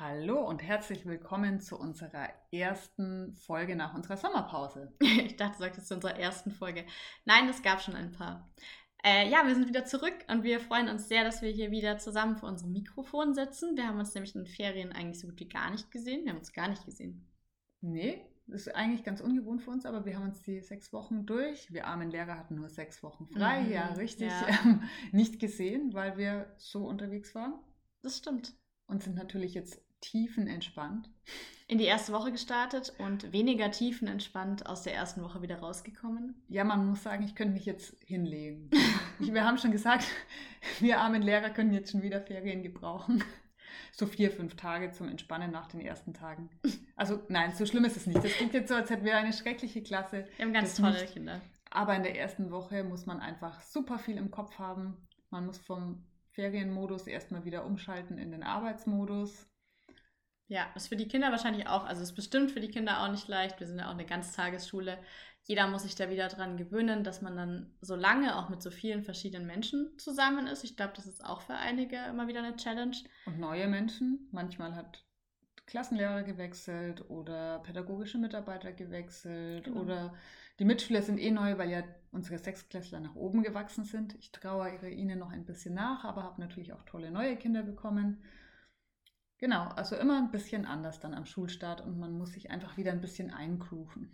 Hallo und herzlich willkommen zu unserer ersten Folge nach unserer Sommerpause. ich dachte, du sagst jetzt zu unserer ersten Folge. Nein, es gab schon ein paar. Äh, ja, wir sind wieder zurück und wir freuen uns sehr, dass wir hier wieder zusammen vor unserem Mikrofon sitzen. Wir haben uns nämlich in den Ferien eigentlich so gut wie gar nicht gesehen. Wir haben uns gar nicht gesehen. Nee, das ist eigentlich ganz ungewohnt für uns, aber wir haben uns die sechs Wochen durch. Wir armen Lehrer hatten nur sechs Wochen frei, mhm, ja, richtig, ja. Ähm, nicht gesehen, weil wir so unterwegs waren. Das stimmt. Und sind natürlich jetzt tiefenentspannt. In die erste Woche gestartet und weniger tiefenentspannt aus der ersten Woche wieder rausgekommen. Ja, man muss sagen, ich könnte mich jetzt hinlegen. wir haben schon gesagt, wir armen Lehrer können jetzt schon wieder Ferien gebrauchen. So vier, fünf Tage zum Entspannen nach den ersten Tagen. Also nein, so schlimm ist es nicht. Das klingt jetzt so, als hätten wir eine schreckliche Klasse. Wir haben ganz tolle nicht. Kinder. Aber in der ersten Woche muss man einfach super viel im Kopf haben. Man muss vom Ferienmodus erstmal wieder umschalten in den Arbeitsmodus. Ja, ist für die Kinder wahrscheinlich auch, also ist bestimmt für die Kinder auch nicht leicht. Wir sind ja auch eine Ganztagesschule. Jeder muss sich da wieder dran gewöhnen, dass man dann so lange auch mit so vielen verschiedenen Menschen zusammen ist. Ich glaube, das ist auch für einige immer wieder eine Challenge. Und neue Menschen. Manchmal hat Klassenlehrer gewechselt oder pädagogische Mitarbeiter gewechselt genau. oder die Mitschüler sind eh neu, weil ja unsere Sechsklässler nach oben gewachsen sind. Ich trauere ihnen noch ein bisschen nach, aber habe natürlich auch tolle neue Kinder bekommen. Genau, also immer ein bisschen anders dann am Schulstart und man muss sich einfach wieder ein bisschen eingrooven.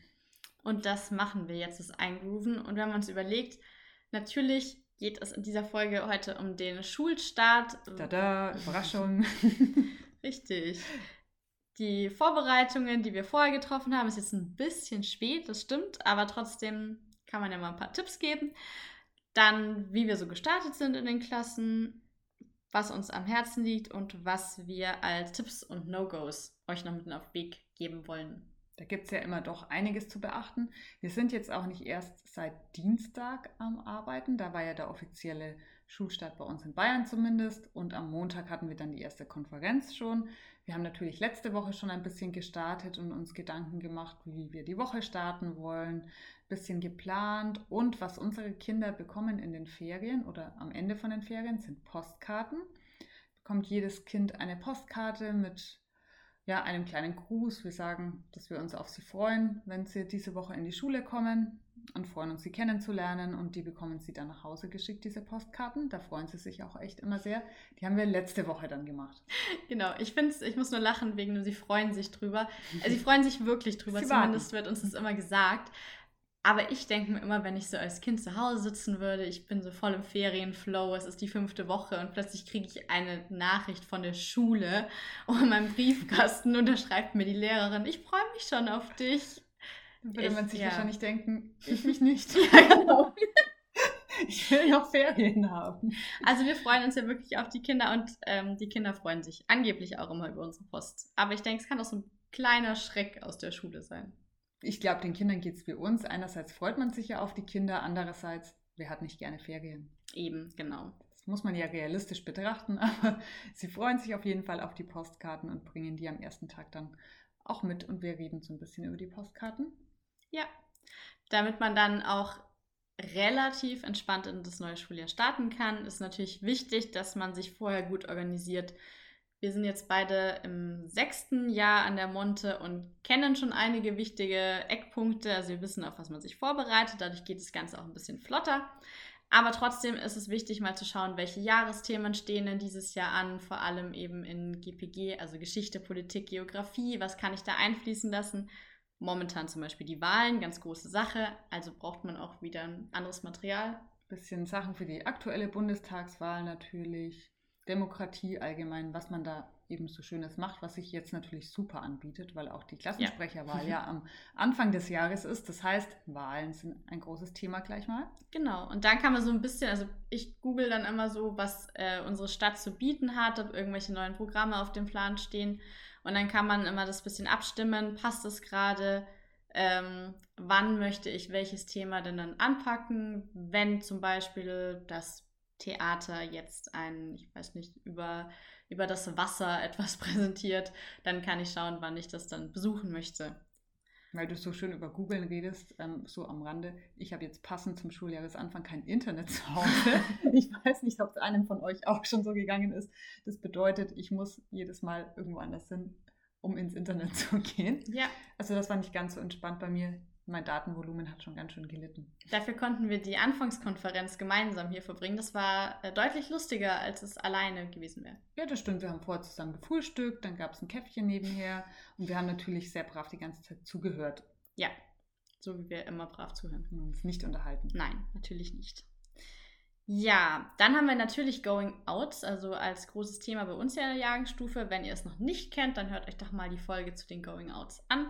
Und das machen wir jetzt, das Eingrooven. Und wir haben uns überlegt, natürlich geht es in dieser Folge heute um den Schulstart. Tada, Überraschung. Richtig. Die Vorbereitungen, die wir vorher getroffen haben, ist jetzt ein bisschen spät, das stimmt, aber trotzdem kann man ja mal ein paar Tipps geben. Dann, wie wir so gestartet sind in den Klassen, was uns am Herzen liegt und was wir als Tipps und No-Gos euch noch mit auf den Weg geben wollen. Da gibt es ja immer doch einiges zu beachten. Wir sind jetzt auch nicht erst seit Dienstag am Arbeiten. Da war ja der offizielle Schulstart bei uns in Bayern zumindest. Und am Montag hatten wir dann die erste Konferenz schon. Wir haben natürlich letzte Woche schon ein bisschen gestartet und uns Gedanken gemacht, wie wir die Woche starten wollen, ein bisschen geplant. Und was unsere Kinder bekommen in den Ferien oder am Ende von den Ferien sind Postkarten. Bekommt jedes Kind eine Postkarte mit ja, einem kleinen Gruß. Wir sagen, dass wir uns auf sie freuen, wenn sie diese Woche in die Schule kommen und freuen uns, sie kennenzulernen. Und die bekommen sie dann nach Hause geschickt, diese Postkarten. Da freuen sie sich auch echt immer sehr. Die haben wir letzte Woche dann gemacht. Genau, ich finde ich muss nur lachen wegen, sie freuen sich drüber. Also sie freuen sich wirklich drüber, sie zumindest warten. wird uns das immer gesagt. Aber ich denke mir immer, wenn ich so als Kind zu Hause sitzen würde, ich bin so voll im Ferienflow, es ist die fünfte Woche und plötzlich kriege ich eine Nachricht von der Schule und in meinem Briefkasten und da schreibt mir die Lehrerin, ich freue mich schon auf dich. Würde ich, man sich ja. wahrscheinlich denken, ich mich nicht. ja, genau. Ich will ja auch Ferien haben. Also wir freuen uns ja wirklich auf die Kinder und ähm, die Kinder freuen sich angeblich auch immer über unsere Post. Aber ich denke, es kann auch so ein kleiner Schreck aus der Schule sein ich glaube, den Kindern geht es wie uns. Einerseits freut man sich ja auf die Kinder, andererseits, wer hat nicht gerne Ferien? Eben, genau. Das muss man ja realistisch betrachten, aber sie freuen sich auf jeden Fall auf die Postkarten und bringen die am ersten Tag dann auch mit und wir reden so ein bisschen über die Postkarten. Ja, damit man dann auch relativ entspannt in das neue Schuljahr starten kann, ist natürlich wichtig, dass man sich vorher gut organisiert wir sind jetzt beide im sechsten Jahr an der Monte und kennen schon einige wichtige Eckpunkte. Also wir wissen, auf was man sich vorbereitet. Dadurch geht das Ganze auch ein bisschen flotter. Aber trotzdem ist es wichtig, mal zu schauen, welche Jahresthemen stehen denn dieses Jahr an, vor allem eben in GPG, also Geschichte, Politik, Geografie. Was kann ich da einfließen lassen? Momentan zum Beispiel die Wahlen, ganz große Sache. Also braucht man auch wieder ein anderes Material. Bisschen Sachen für die aktuelle Bundestagswahl natürlich. Demokratie allgemein, was man da eben so Schönes macht, was sich jetzt natürlich super anbietet, weil auch die Klassensprecherwahl ja. ja am Anfang des Jahres ist. Das heißt, Wahlen sind ein großes Thema gleich mal. Genau, und dann kann man so ein bisschen, also ich google dann immer so, was äh, unsere Stadt zu bieten hat, ob irgendwelche neuen Programme auf dem Plan stehen. Und dann kann man immer das bisschen abstimmen, passt es gerade, ähm, wann möchte ich welches Thema denn dann anpacken, wenn zum Beispiel das Theater jetzt ein, ich weiß nicht, über, über das Wasser etwas präsentiert, dann kann ich schauen, wann ich das dann besuchen möchte. Weil du so schön über Googlen redest, ähm, so am Rande. Ich habe jetzt passend zum Schuljahresanfang kein Internet zu Hause. ich weiß nicht, ob es einem von euch auch schon so gegangen ist. Das bedeutet, ich muss jedes Mal irgendwo anders hin, um ins Internet zu gehen. Ja. Also das war nicht ganz so entspannt bei mir mein Datenvolumen hat schon ganz schön gelitten. Dafür konnten wir die Anfangskonferenz gemeinsam hier verbringen. Das war äh, deutlich lustiger, als es alleine gewesen wäre. Ja, das stimmt. Wir haben vorher zusammen gefrühstückt, dann gab es ein Käffchen nebenher und wir haben natürlich sehr brav die ganze Zeit zugehört. Ja, so wie wir immer brav zuhören. Und uns nicht unterhalten. Nein, natürlich nicht. Ja, dann haben wir natürlich Going Out, also als großes Thema bei uns in der Jahrgangsstufe. Wenn ihr es noch nicht kennt, dann hört euch doch mal die Folge zu den Going Outs an.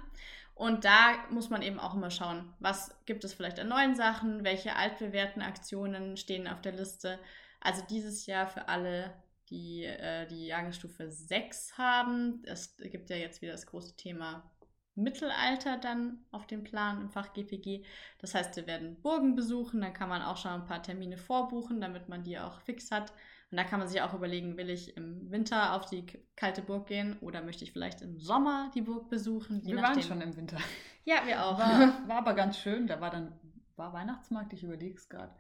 Und da muss man eben auch immer schauen, was gibt es vielleicht an neuen Sachen, welche altbewährten Aktionen stehen auf der Liste. Also dieses Jahr für alle, die äh, die Jahrgangsstufe 6 haben. Es gibt ja jetzt wieder das große Thema Mittelalter dann auf dem Plan im Fach GPG. Das heißt, wir werden Burgen besuchen, dann kann man auch schon ein paar Termine vorbuchen, damit man die auch fix hat. Und da kann man sich auch überlegen, will ich im Winter auf die kalte Burg gehen oder möchte ich vielleicht im Sommer die Burg besuchen? wir nachdem. waren schon im Winter. Ja, wir auch. War, war, aber ganz schön. Da war dann, war Weihnachtsmarkt, ich überlege es gerade.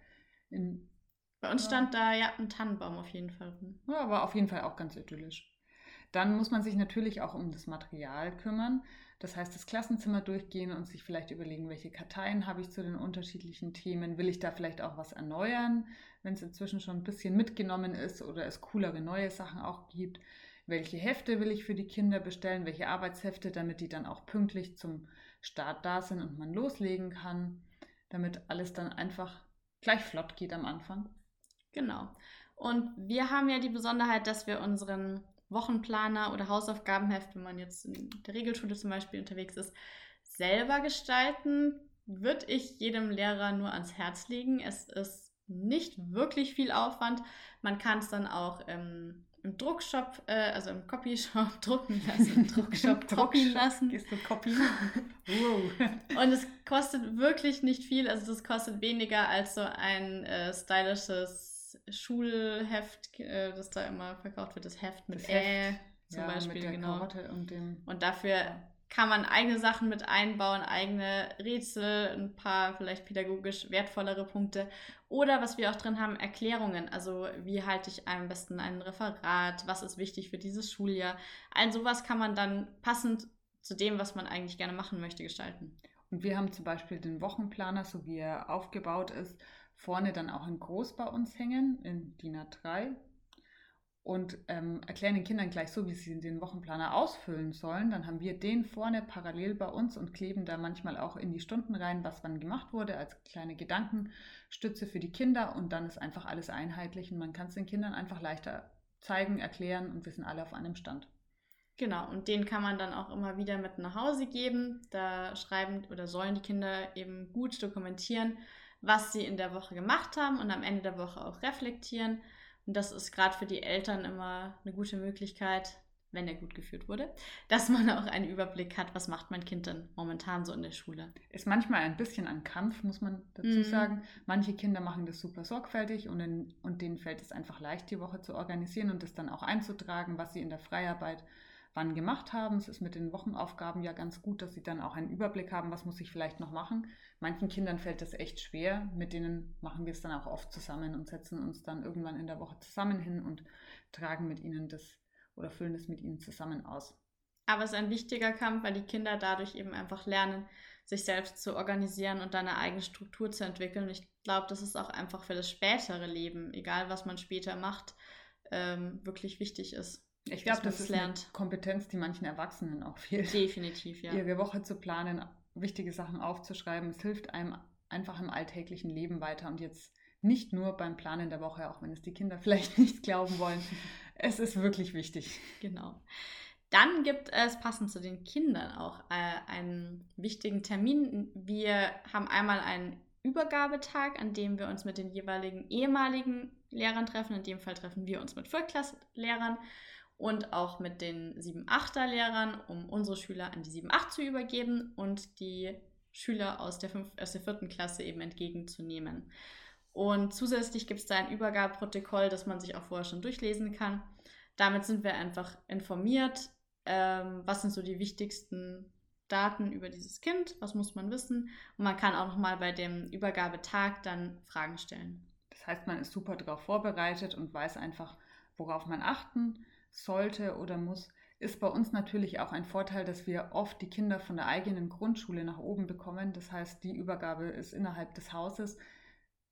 Bei uns stand da ja ein Tannenbaum auf jeden Fall. Ja, war auf jeden Fall auch ganz idyllisch. Dann muss man sich natürlich auch um das Material kümmern. Das heißt, das Klassenzimmer durchgehen und sich vielleicht überlegen, welche Karteien habe ich zu den unterschiedlichen Themen. Will ich da vielleicht auch was erneuern? wenn es inzwischen schon ein bisschen mitgenommen ist oder es coolere neue Sachen auch gibt. Welche Hefte will ich für die Kinder bestellen? Welche Arbeitshefte, damit die dann auch pünktlich zum Start da sind und man loslegen kann, damit alles dann einfach gleich flott geht am Anfang. Genau. Und wir haben ja die Besonderheit, dass wir unseren Wochenplaner oder Hausaufgabenheft, wenn man jetzt in der Regelschule zum Beispiel unterwegs ist, selber gestalten. Würde ich jedem Lehrer nur ans Herz legen. Es ist nicht wirklich viel Aufwand. Man kann es dann auch ähm, im Druckshop, äh, also im Copyshop drucken lassen, im Druckshop drucken lassen. Gehst du Copy? wow. Und es kostet wirklich nicht viel. Also das kostet weniger als so ein äh, stylisches Schulheft, äh, das da immer verkauft wird, das Heft mit das Heft. Äh zum ja, Beispiel. Mit der genau. Karotte und dem. Und dafür kann man eigene Sachen mit einbauen, eigene Rätsel, ein paar vielleicht pädagogisch wertvollere Punkte. Oder was wir auch drin haben, Erklärungen. Also wie halte ich am besten ein Referat? Was ist wichtig für dieses Schuljahr? All sowas kann man dann passend zu dem, was man eigentlich gerne machen möchte, gestalten. Und wir haben zum Beispiel den Wochenplaner, so wie er aufgebaut ist, vorne dann auch in groß bei uns hängen, in DIN A3 und ähm, erklären den Kindern gleich so, wie sie den Wochenplaner ausfüllen sollen. Dann haben wir den vorne parallel bei uns und kleben da manchmal auch in die Stunden rein, was wann gemacht wurde, als kleine Gedankenstütze für die Kinder. Und dann ist einfach alles einheitlich und man kann es den Kindern einfach leichter zeigen, erklären und wir sind alle auf einem Stand. Genau, und den kann man dann auch immer wieder mit nach Hause geben. Da schreiben oder sollen die Kinder eben gut dokumentieren, was sie in der Woche gemacht haben und am Ende der Woche auch reflektieren und das ist gerade für die Eltern immer eine gute Möglichkeit, wenn er gut geführt wurde, dass man auch einen Überblick hat, was macht mein Kind denn momentan so in der Schule. Ist manchmal ein bisschen ein Kampf, muss man dazu mhm. sagen. Manche Kinder machen das super sorgfältig und, in, und denen fällt es einfach leicht, die Woche zu organisieren und das dann auch einzutragen, was sie in der Freiarbeit wann gemacht haben. Es ist mit den Wochenaufgaben ja ganz gut, dass sie dann auch einen Überblick haben, was muss ich vielleicht noch machen. Manchen Kindern fällt das echt schwer. Mit denen machen wir es dann auch oft zusammen und setzen uns dann irgendwann in der Woche zusammen hin und tragen mit ihnen das oder füllen es mit ihnen zusammen aus. Aber es ist ein wichtiger Kampf, weil die Kinder dadurch eben einfach lernen, sich selbst zu organisieren und eine eigene Struktur zu entwickeln. Und ich glaube, das ist auch einfach für das spätere Leben, egal was man später macht, ähm, wirklich wichtig ist. Ich glaube, das ist lernt. eine Kompetenz, die manchen Erwachsenen auch fehlt. Definitiv, ja. Ihre Woche zu planen, wichtige Sachen aufzuschreiben. Es hilft einem einfach im alltäglichen Leben weiter und jetzt nicht nur beim Planen der Woche, auch wenn es die Kinder vielleicht nicht glauben wollen. es ist wirklich wichtig. Genau. Dann gibt es passend zu den Kindern auch äh, einen wichtigen Termin. Wir haben einmal einen Übergabetag, an dem wir uns mit den jeweiligen ehemaligen Lehrern treffen. In dem Fall treffen wir uns mit Viertklassenlehrern und auch mit den 7-8er Lehrern, um unsere Schüler an die 7-8 zu übergeben und die Schüler aus der, fünf, aus der vierten Klasse eben entgegenzunehmen. Und zusätzlich gibt es da ein Übergabeprotokoll, das man sich auch vorher schon durchlesen kann. Damit sind wir einfach informiert, ähm, was sind so die wichtigsten Daten über dieses Kind, was muss man wissen. Und man kann auch nochmal bei dem Übergabetag dann Fragen stellen. Das heißt, man ist super darauf vorbereitet und weiß einfach, worauf man achten sollte oder muss. Ist bei uns natürlich auch ein Vorteil, dass wir oft die Kinder von der eigenen Grundschule nach oben bekommen. Das heißt, die Übergabe ist innerhalb des Hauses.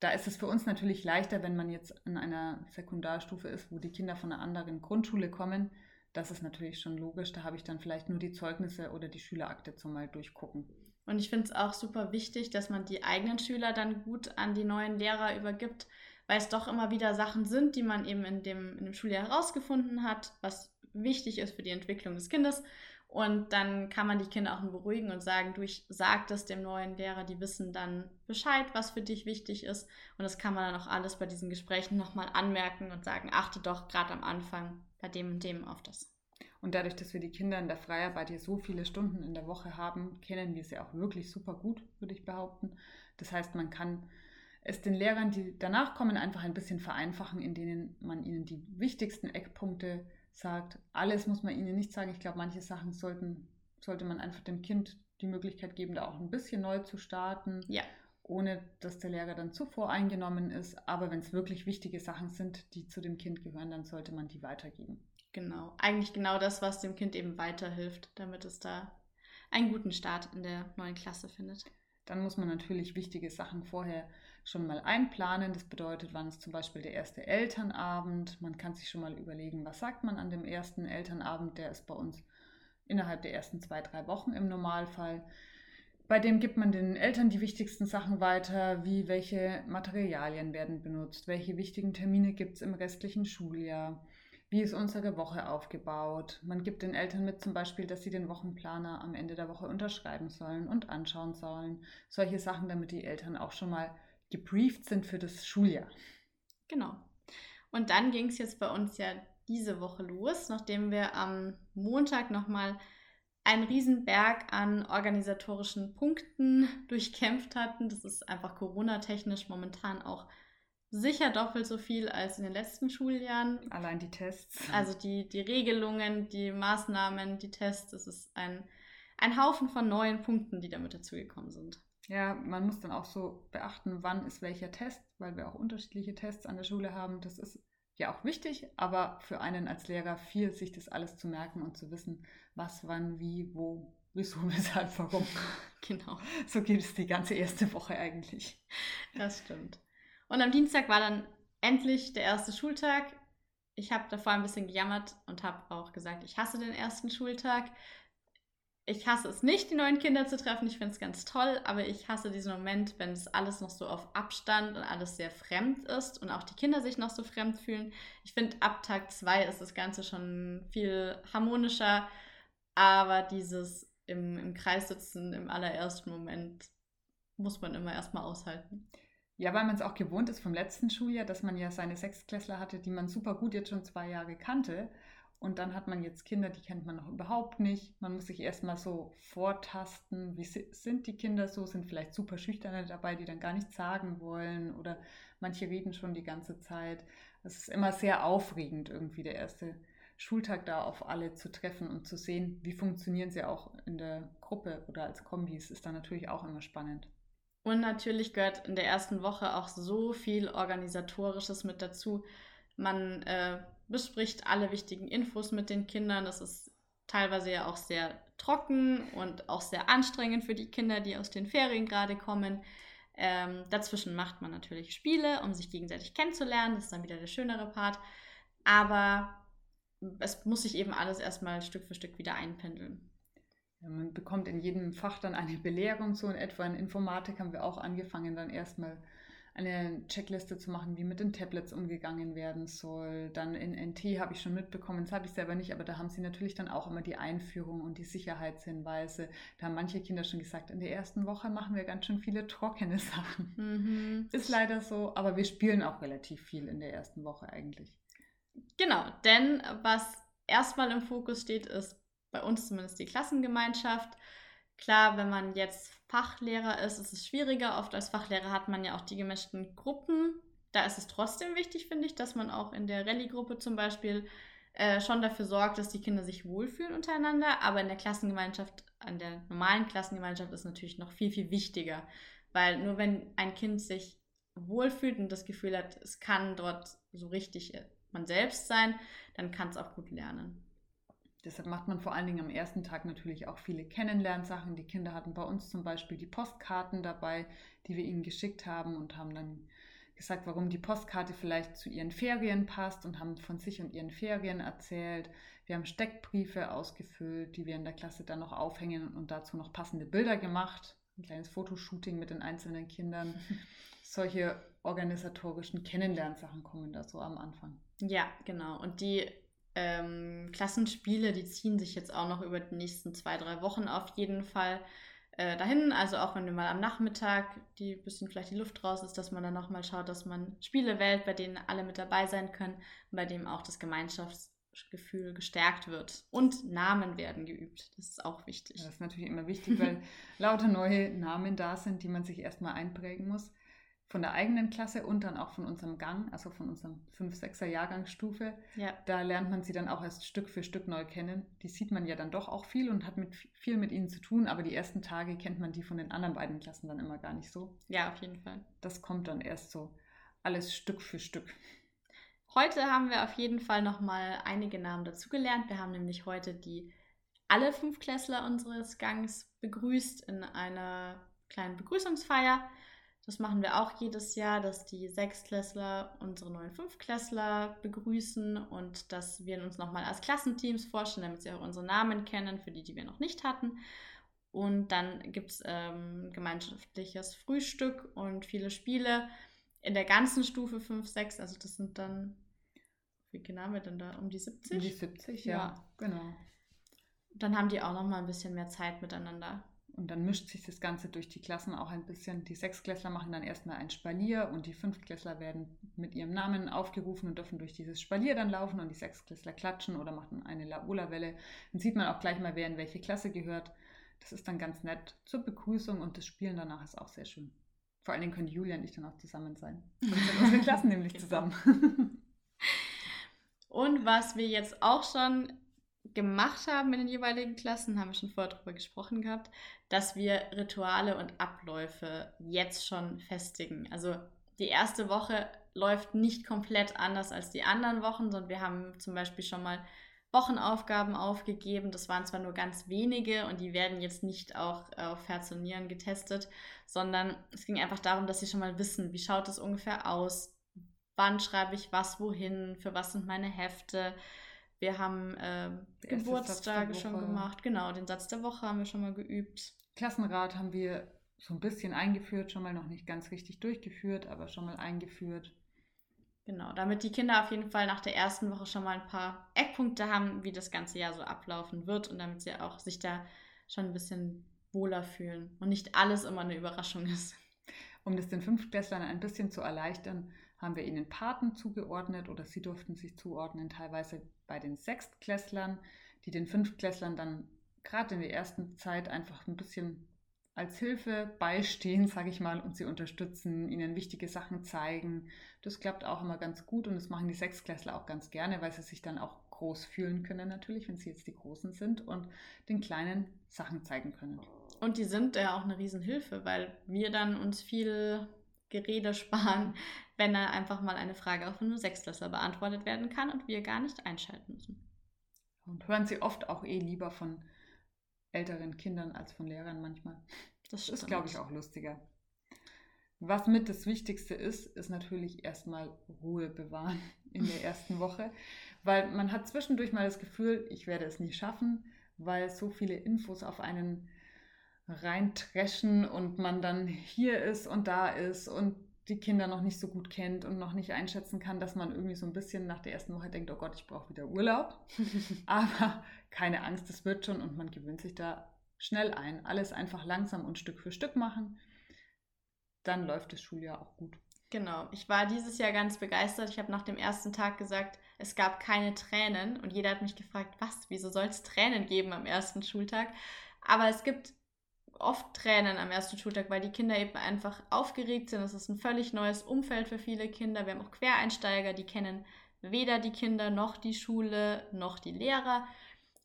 Da ist es für uns natürlich leichter, wenn man jetzt in einer Sekundarstufe ist, wo die Kinder von einer anderen Grundschule kommen. Das ist natürlich schon logisch. Da habe ich dann vielleicht nur die Zeugnisse oder die Schülerakte zum Mal durchgucken. Und ich finde es auch super wichtig, dass man die eigenen Schüler dann gut an die neuen Lehrer übergibt, weil es doch immer wieder Sachen sind, die man eben in dem, in dem Schuljahr herausgefunden hat, was wichtig ist für die Entwicklung des Kindes. Und dann kann man die Kinder auch beruhigen und sagen, du, ich sag das dem neuen Lehrer, die wissen dann Bescheid, was für dich wichtig ist. Und das kann man dann auch alles bei diesen Gesprächen nochmal anmerken und sagen, achte doch gerade am Anfang bei dem und dem auf das. Und dadurch, dass wir die Kinder in der Freiarbeit hier so viele Stunden in der Woche haben, kennen wir sie auch wirklich super gut, würde ich behaupten. Das heißt, man kann es den Lehrern, die danach kommen, einfach ein bisschen vereinfachen, in denen man ihnen die wichtigsten Eckpunkte sagt. Alles muss man ihnen nicht sagen. Ich glaube, manche Sachen sollten, sollte man einfach dem Kind die Möglichkeit geben, da auch ein bisschen neu zu starten. Ja. Ohne dass der Lehrer dann zu voreingenommen ist. Aber wenn es wirklich wichtige Sachen sind, die zu dem Kind gehören, dann sollte man die weitergeben. Genau. Eigentlich genau das, was dem Kind eben weiterhilft, damit es da einen guten Start in der neuen Klasse findet. Dann muss man natürlich wichtige Sachen vorher schon mal einplanen. Das bedeutet, wann ist zum Beispiel der erste Elternabend. Man kann sich schon mal überlegen, was sagt man an dem ersten Elternabend. Der ist bei uns innerhalb der ersten zwei, drei Wochen im Normalfall. Bei dem gibt man den Eltern die wichtigsten Sachen weiter, wie welche Materialien werden benutzt, welche wichtigen Termine gibt es im restlichen Schuljahr, wie ist unsere Woche aufgebaut. Man gibt den Eltern mit zum Beispiel, dass sie den Wochenplaner am Ende der Woche unterschreiben sollen und anschauen sollen. Solche Sachen, damit die Eltern auch schon mal gebrieft sind für das Schuljahr. Genau. Und dann ging es jetzt bei uns ja diese Woche los, nachdem wir am Montag nochmal einen Riesenberg an organisatorischen Punkten durchkämpft hatten. Das ist einfach Corona-technisch momentan auch sicher doppelt so viel als in den letzten Schuljahren. Allein die Tests. Also die, die Regelungen, die Maßnahmen, die Tests, das ist ein, ein Haufen von neuen Punkten, die damit dazugekommen sind. Ja, man muss dann auch so beachten, wann ist welcher Test, weil wir auch unterschiedliche Tests an der Schule haben. Das ist ja auch wichtig, aber für einen als Lehrer viel, sich das alles zu merken und zu wissen, was, wann, wie, wo, wieso, weshalb, warum. Genau. So geht es die ganze erste Woche eigentlich. Das stimmt. Und am Dienstag war dann endlich der erste Schultag. Ich habe davor ein bisschen gejammert und habe auch gesagt, ich hasse den ersten Schultag ich hasse es nicht, die neuen Kinder zu treffen. Ich finde es ganz toll, aber ich hasse diesen Moment, wenn es alles noch so auf Abstand und alles sehr fremd ist und auch die Kinder sich noch so fremd fühlen. Ich finde, ab Tag zwei ist das Ganze schon viel harmonischer, aber dieses im, im Kreis sitzen im allerersten Moment muss man immer erstmal aushalten. Ja, weil man es auch gewohnt ist vom letzten Schuljahr, dass man ja seine Sechstklässler hatte, die man super gut jetzt schon zwei Jahre kannte. Und dann hat man jetzt Kinder, die kennt man noch überhaupt nicht. Man muss sich erstmal so vortasten, wie sind die Kinder so, sind vielleicht super schüchterne dabei, die dann gar nichts sagen wollen oder manche reden schon die ganze Zeit. Es ist immer sehr aufregend, irgendwie der erste Schultag da auf alle zu treffen und zu sehen, wie funktionieren sie auch in der Gruppe oder als Kombis, ist dann natürlich auch immer spannend. Und natürlich gehört in der ersten Woche auch so viel Organisatorisches mit dazu. Man äh, bespricht alle wichtigen Infos mit den Kindern. Das ist teilweise ja auch sehr trocken und auch sehr anstrengend für die Kinder, die aus den Ferien gerade kommen. Ähm, dazwischen macht man natürlich Spiele, um sich gegenseitig kennenzulernen. Das ist dann wieder der schönere Part. Aber es muss sich eben alles erstmal Stück für Stück wieder einpendeln. Ja, man bekommt in jedem Fach dann eine Belehrung, so in etwa in Informatik haben wir auch angefangen, dann erstmal eine Checkliste zu machen, wie mit den Tablets umgegangen werden soll. Dann in NT habe ich schon mitbekommen, das habe ich selber nicht, aber da haben sie natürlich dann auch immer die Einführung und die Sicherheitshinweise. Da haben manche Kinder schon gesagt, in der ersten Woche machen wir ganz schön viele trockene Sachen. Mhm. Ist leider so, aber wir spielen auch relativ viel in der ersten Woche eigentlich. Genau, denn was erstmal im Fokus steht, ist bei uns zumindest die Klassengemeinschaft. Klar, wenn man jetzt Fachlehrer ist, ist es schwieriger. Oft als Fachlehrer hat man ja auch die gemischten Gruppen. Da ist es trotzdem wichtig, finde ich, dass man auch in der Rallye-Gruppe zum Beispiel äh, schon dafür sorgt, dass die Kinder sich wohlfühlen untereinander. Aber in der Klassengemeinschaft an der normalen Klassengemeinschaft ist natürlich noch viel, viel wichtiger. Weil nur wenn ein Kind sich wohlfühlt und das Gefühl hat, es kann dort so richtig man selbst sein, dann kann es auch gut lernen. Deshalb macht man vor allen Dingen am ersten Tag natürlich auch viele Kennenlernsachen. Die Kinder hatten bei uns zum Beispiel die Postkarten dabei, die wir ihnen geschickt haben und haben dann gesagt, warum die Postkarte vielleicht zu ihren Ferien passt und haben von sich und ihren Ferien erzählt. Wir haben Steckbriefe ausgefüllt, die wir in der Klasse dann noch aufhängen und dazu noch passende Bilder gemacht. Ein kleines Fotoshooting mit den einzelnen Kindern. Solche organisatorischen Kennenlernsachen kommen da so am Anfang. Ja, genau. Und die ähm, Klassenspiele, die ziehen sich jetzt auch noch über die nächsten zwei, drei Wochen auf jeden Fall äh, dahin. Also auch wenn wir mal am Nachmittag die bisschen vielleicht die Luft raus ist, dass man dann nochmal schaut, dass man Spiele wählt, bei denen alle mit dabei sein können und bei dem auch das Gemeinschaftsgefühl gestärkt wird. Und Namen werden geübt. Das ist auch wichtig. das ist natürlich immer wichtig, weil lauter neue Namen da sind, die man sich erstmal einprägen muss von der eigenen Klasse und dann auch von unserem Gang, also von unserem 5-6er Jahrgangsstufe. Ja. Da lernt man sie dann auch erst Stück für Stück neu kennen. Die sieht man ja dann doch auch viel und hat mit, viel mit ihnen zu tun, aber die ersten Tage kennt man die von den anderen beiden Klassen dann immer gar nicht so. Ja, auf jeden Fall. Das kommt dann erst so alles Stück für Stück. Heute haben wir auf jeden Fall noch mal einige Namen dazugelernt. Wir haben nämlich heute die alle Fünfklässler unseres Gangs begrüßt in einer kleinen Begrüßungsfeier. Das machen wir auch jedes Jahr, dass die Sechsklässler unsere neuen Fünfklässler begrüßen und dass wir uns nochmal als Klassenteams vorstellen, damit sie auch unsere Namen kennen, für die, die wir noch nicht hatten. Und dann gibt es ähm, gemeinschaftliches Frühstück und viele Spiele in der ganzen Stufe 5, 6. Also das sind dann, wie genau haben wir denn da? Um die 70? Um die 70, ja, ja. genau. Dann haben die auch nochmal ein bisschen mehr Zeit miteinander. Und dann mischt sich das Ganze durch die Klassen auch ein bisschen. Die Sechsklässler machen dann erstmal ein Spalier und die Fünftklässler werden mit ihrem Namen aufgerufen und dürfen durch dieses Spalier dann laufen und die Sechsklässler klatschen oder machen eine Laola-Welle. Dann sieht man auch gleich mal, wer in welche Klasse gehört. Das ist dann ganz nett zur Begrüßung und das Spielen danach ist auch sehr schön. Vor allen Dingen können Julia und ich dann auch zusammen sein. Sonst sind unsere Klassen nämlich genau. zusammen. und was wir jetzt auch schon gemacht haben in den jeweiligen Klassen, haben wir schon vorher darüber gesprochen gehabt, dass wir Rituale und Abläufe jetzt schon festigen. Also die erste Woche läuft nicht komplett anders als die anderen Wochen, sondern wir haben zum Beispiel schon mal Wochenaufgaben aufgegeben. Das waren zwar nur ganz wenige und die werden jetzt nicht auch auf Herz und Nieren getestet, sondern es ging einfach darum, dass sie schon mal wissen, wie schaut es ungefähr aus, wann schreibe ich was wohin, für was sind meine Hefte, wir haben äh, Geburtstage schon gemacht. Genau, den Satz der Woche haben wir schon mal geübt. Klassenrat haben wir so ein bisschen eingeführt, schon mal noch nicht ganz richtig durchgeführt, aber schon mal eingeführt. Genau, damit die Kinder auf jeden Fall nach der ersten Woche schon mal ein paar Eckpunkte haben, wie das ganze Jahr so ablaufen wird und damit sie auch sich da schon ein bisschen wohler fühlen und nicht alles immer eine Überraschung ist. Um das den Fünftklässlern ein bisschen zu erleichtern, haben wir ihnen Paten zugeordnet oder sie durften sich zuordnen, teilweise bei den Sechstklässlern, die den Fünftklässlern dann gerade in der ersten Zeit einfach ein bisschen als Hilfe beistehen, sage ich mal, und sie unterstützen, ihnen wichtige Sachen zeigen. Das klappt auch immer ganz gut und das machen die Sechstklässler auch ganz gerne, weil sie sich dann auch groß fühlen können natürlich, wenn sie jetzt die Großen sind und den Kleinen Sachen zeigen können. Und die sind ja auch eine Riesenhilfe, weil wir dann uns viel Gerede sparen, wenn dann einfach mal eine Frage auch von einem Sechstklässler beantwortet werden kann und wir gar nicht einschalten müssen. Und hören sie oft auch eh lieber von älteren Kindern als von Lehrern manchmal. Das ist, glaube ich, auch lustiger. Was mit das Wichtigste ist, ist natürlich erstmal Ruhe bewahren in der ersten Woche, weil man hat zwischendurch mal das Gefühl, ich werde es nie schaffen, weil so viele Infos auf einen reintreschen und man dann hier ist und da ist und die Kinder noch nicht so gut kennt und noch nicht einschätzen kann, dass man irgendwie so ein bisschen nach der ersten Woche denkt, oh Gott, ich brauche wieder Urlaub. Aber keine Angst, es wird schon und man gewöhnt sich da schnell ein. Alles einfach langsam und Stück für Stück machen. Dann läuft das Schuljahr auch gut. Genau. Ich war dieses Jahr ganz begeistert. Ich habe nach dem ersten Tag gesagt, es gab keine Tränen und jeder hat mich gefragt, was, wieso soll es Tränen geben am ersten Schultag? Aber es gibt oft Tränen am ersten Schultag, weil die Kinder eben einfach aufgeregt sind. Es ist ein völlig neues Umfeld für viele Kinder. Wir haben auch Quereinsteiger, die kennen weder die Kinder noch die Schule noch die Lehrer.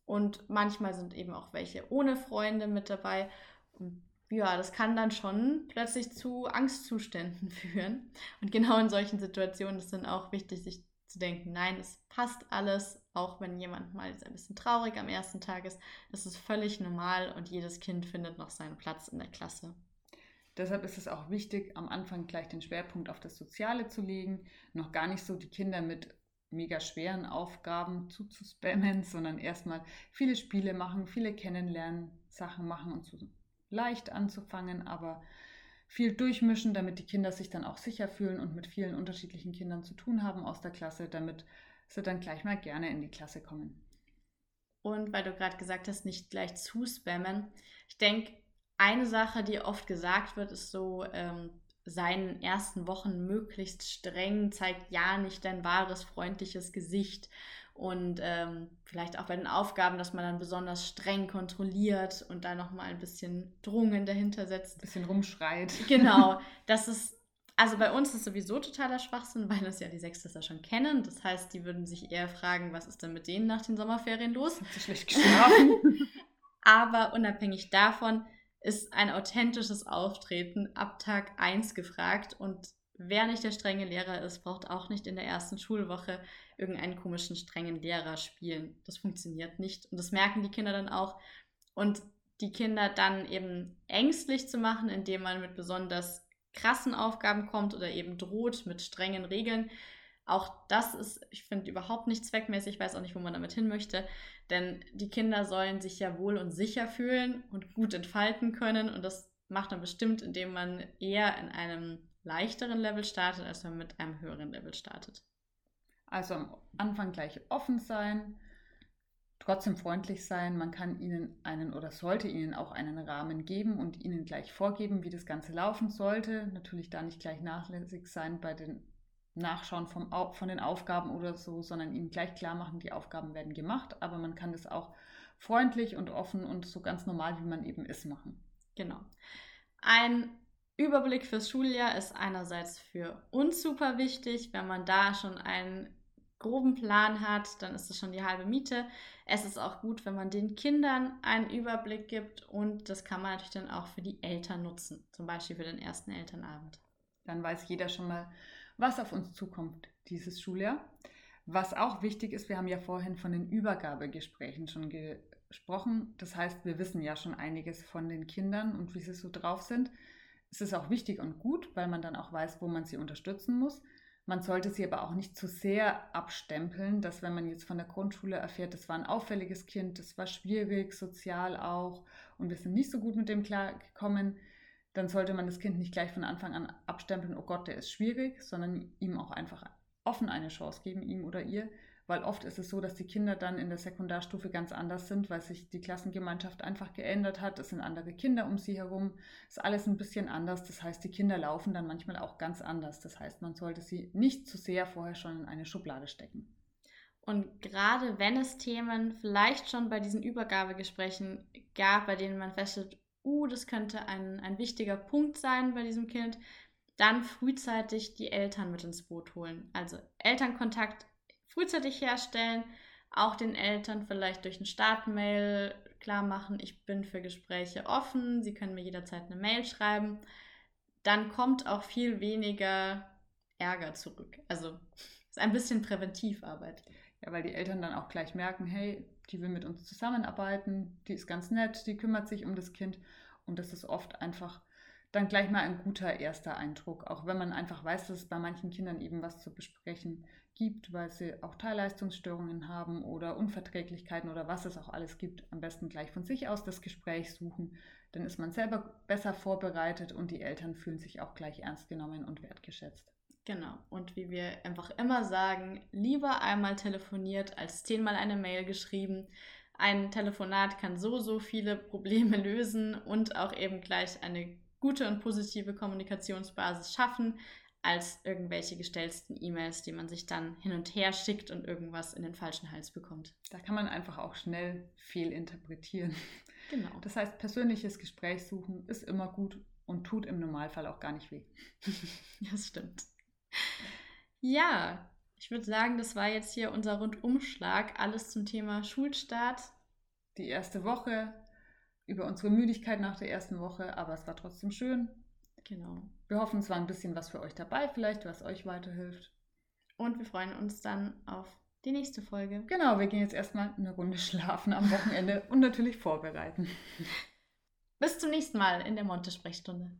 Und manchmal sind eben auch welche ohne Freunde mit dabei. Und ja, das kann dann schon plötzlich zu Angstzuständen führen. Und genau in solchen Situationen ist dann auch wichtig, sich zu denken, nein, es passt alles, auch wenn jemand mal ein bisschen traurig am ersten Tag ist. Das ist völlig normal und jedes Kind findet noch seinen Platz in der Klasse. Deshalb ist es auch wichtig, am Anfang gleich den Schwerpunkt auf das Soziale zu legen, noch gar nicht so die Kinder mit mega schweren Aufgaben zuzuspammen, sondern erstmal viele Spiele machen, viele kennenlernen, Sachen machen und so leicht anzufangen, aber viel durchmischen, damit die Kinder sich dann auch sicher fühlen und mit vielen unterschiedlichen Kindern zu tun haben aus der Klasse, damit sie dann gleich mal gerne in die Klasse kommen. Und weil du gerade gesagt hast, nicht gleich zu spammen. Ich denke, eine Sache, die oft gesagt wird, ist so, ähm, seinen ersten Wochen möglichst streng, zeigt ja nicht dein wahres, freundliches Gesicht. Und ähm, vielleicht auch bei den Aufgaben, dass man dann besonders streng kontrolliert und da nochmal ein bisschen Drungen dahinter setzt. Ein bisschen rumschreit. Genau. Das ist, also bei uns ist sowieso totaler Schwachsinn, weil das ja die Sechstes schon kennen. Das heißt, die würden sich eher fragen, was ist denn mit denen nach den Sommerferien los? Hat sie schlecht geschlafen? Aber unabhängig davon ist ein authentisches Auftreten ab Tag 1 gefragt und wer nicht der strenge Lehrer ist, braucht auch nicht in der ersten Schulwoche irgendeinen komischen strengen Lehrer spielen. Das funktioniert nicht und das merken die Kinder dann auch und die Kinder dann eben ängstlich zu machen, indem man mit besonders krassen Aufgaben kommt oder eben droht mit strengen Regeln. Auch das ist, ich finde, überhaupt nicht zweckmäßig. Ich weiß auch nicht, wo man damit hin möchte. Denn die Kinder sollen sich ja wohl und sicher fühlen und gut entfalten können. Und das macht man bestimmt, indem man eher in einem leichteren Level startet, als man mit einem höheren Level startet. Also am Anfang gleich offen sein, trotzdem freundlich sein. Man kann ihnen einen oder sollte ihnen auch einen Rahmen geben und ihnen gleich vorgeben, wie das Ganze laufen sollte. Natürlich da nicht gleich nachlässig sein bei den Nachschauen vom, von den Aufgaben oder so, sondern ihnen gleich klar machen, die Aufgaben werden gemacht, aber man kann das auch freundlich und offen und so ganz normal, wie man eben ist, machen. Genau. Ein Überblick fürs Schuljahr ist einerseits für uns super wichtig. Wenn man da schon einen groben Plan hat, dann ist das schon die halbe Miete. Es ist auch gut, wenn man den Kindern einen Überblick gibt und das kann man natürlich dann auch für die Eltern nutzen, zum Beispiel für den ersten Elternabend. Dann weiß jeder schon mal, was auf uns zukommt dieses Schuljahr. Was auch wichtig ist, wir haben ja vorhin von den Übergabegesprächen schon gesprochen. Das heißt, wir wissen ja schon einiges von den Kindern und wie sie so drauf sind. Es ist auch wichtig und gut, weil man dann auch weiß, wo man sie unterstützen muss. Man sollte sie aber auch nicht zu sehr abstempeln, dass wenn man jetzt von der Grundschule erfährt, das war ein auffälliges Kind, das war schwierig, sozial auch und wir sind nicht so gut mit dem klargekommen, dann sollte man das Kind nicht gleich von Anfang an abstempeln, oh Gott, der ist schwierig, sondern ihm auch einfach offen eine Chance geben, ihm oder ihr. Weil oft ist es so, dass die Kinder dann in der Sekundarstufe ganz anders sind, weil sich die Klassengemeinschaft einfach geändert hat. Es sind andere Kinder um sie herum. Es ist alles ein bisschen anders. Das heißt, die Kinder laufen dann manchmal auch ganz anders. Das heißt, man sollte sie nicht zu sehr vorher schon in eine Schublade stecken. Und gerade wenn es Themen vielleicht schon bei diesen Übergabegesprächen gab, bei denen man feststellt, uh, das könnte ein, ein wichtiger Punkt sein bei diesem Kind, dann frühzeitig die Eltern mit ins Boot holen. Also Elternkontakt frühzeitig herstellen, auch den Eltern vielleicht durch eine Startmail klar machen, ich bin für Gespräche offen, sie können mir jederzeit eine Mail schreiben. Dann kommt auch viel weniger Ärger zurück. Also ist ein bisschen Präventivarbeit. Ja, weil die Eltern dann auch gleich merken, hey, die will mit uns zusammenarbeiten, die ist ganz nett, die kümmert sich um das Kind und das ist oft einfach dann gleich mal ein guter erster Eindruck, auch wenn man einfach weiß, dass es bei manchen Kindern eben was zu besprechen gibt, weil sie auch Teilleistungsstörungen haben oder Unverträglichkeiten oder was es auch alles gibt, am besten gleich von sich aus das Gespräch suchen. Dann ist man selber besser vorbereitet und die Eltern fühlen sich auch gleich ernst genommen und wertgeschätzt. Genau. Und wie wir einfach immer sagen, lieber einmal telefoniert als zehnmal eine Mail geschrieben. Ein Telefonat kann so, so viele Probleme lösen und auch eben gleich eine gute und positive Kommunikationsbasis schaffen, als irgendwelche gestellten E-Mails, die man sich dann hin und her schickt und irgendwas in den falschen Hals bekommt. Da kann man einfach auch schnell fehlinterpretieren. Genau. Das heißt, persönliches Gespräch suchen ist immer gut und tut im Normalfall auch gar nicht weh. das stimmt. Ja, ich würde sagen, das war jetzt hier unser Rundumschlag. Alles zum Thema Schulstart. die erste Woche, über unsere Müdigkeit nach der ersten Woche, aber es war trotzdem schön. Genau. Wir hoffen, es war ein bisschen was für euch dabei, vielleicht, was euch weiterhilft. Und wir freuen uns dann auf die nächste Folge. Genau, wir gehen jetzt erstmal eine Runde schlafen am Wochenende und natürlich vorbereiten. Bis zum nächsten Mal in der Monte-Sprechstunde.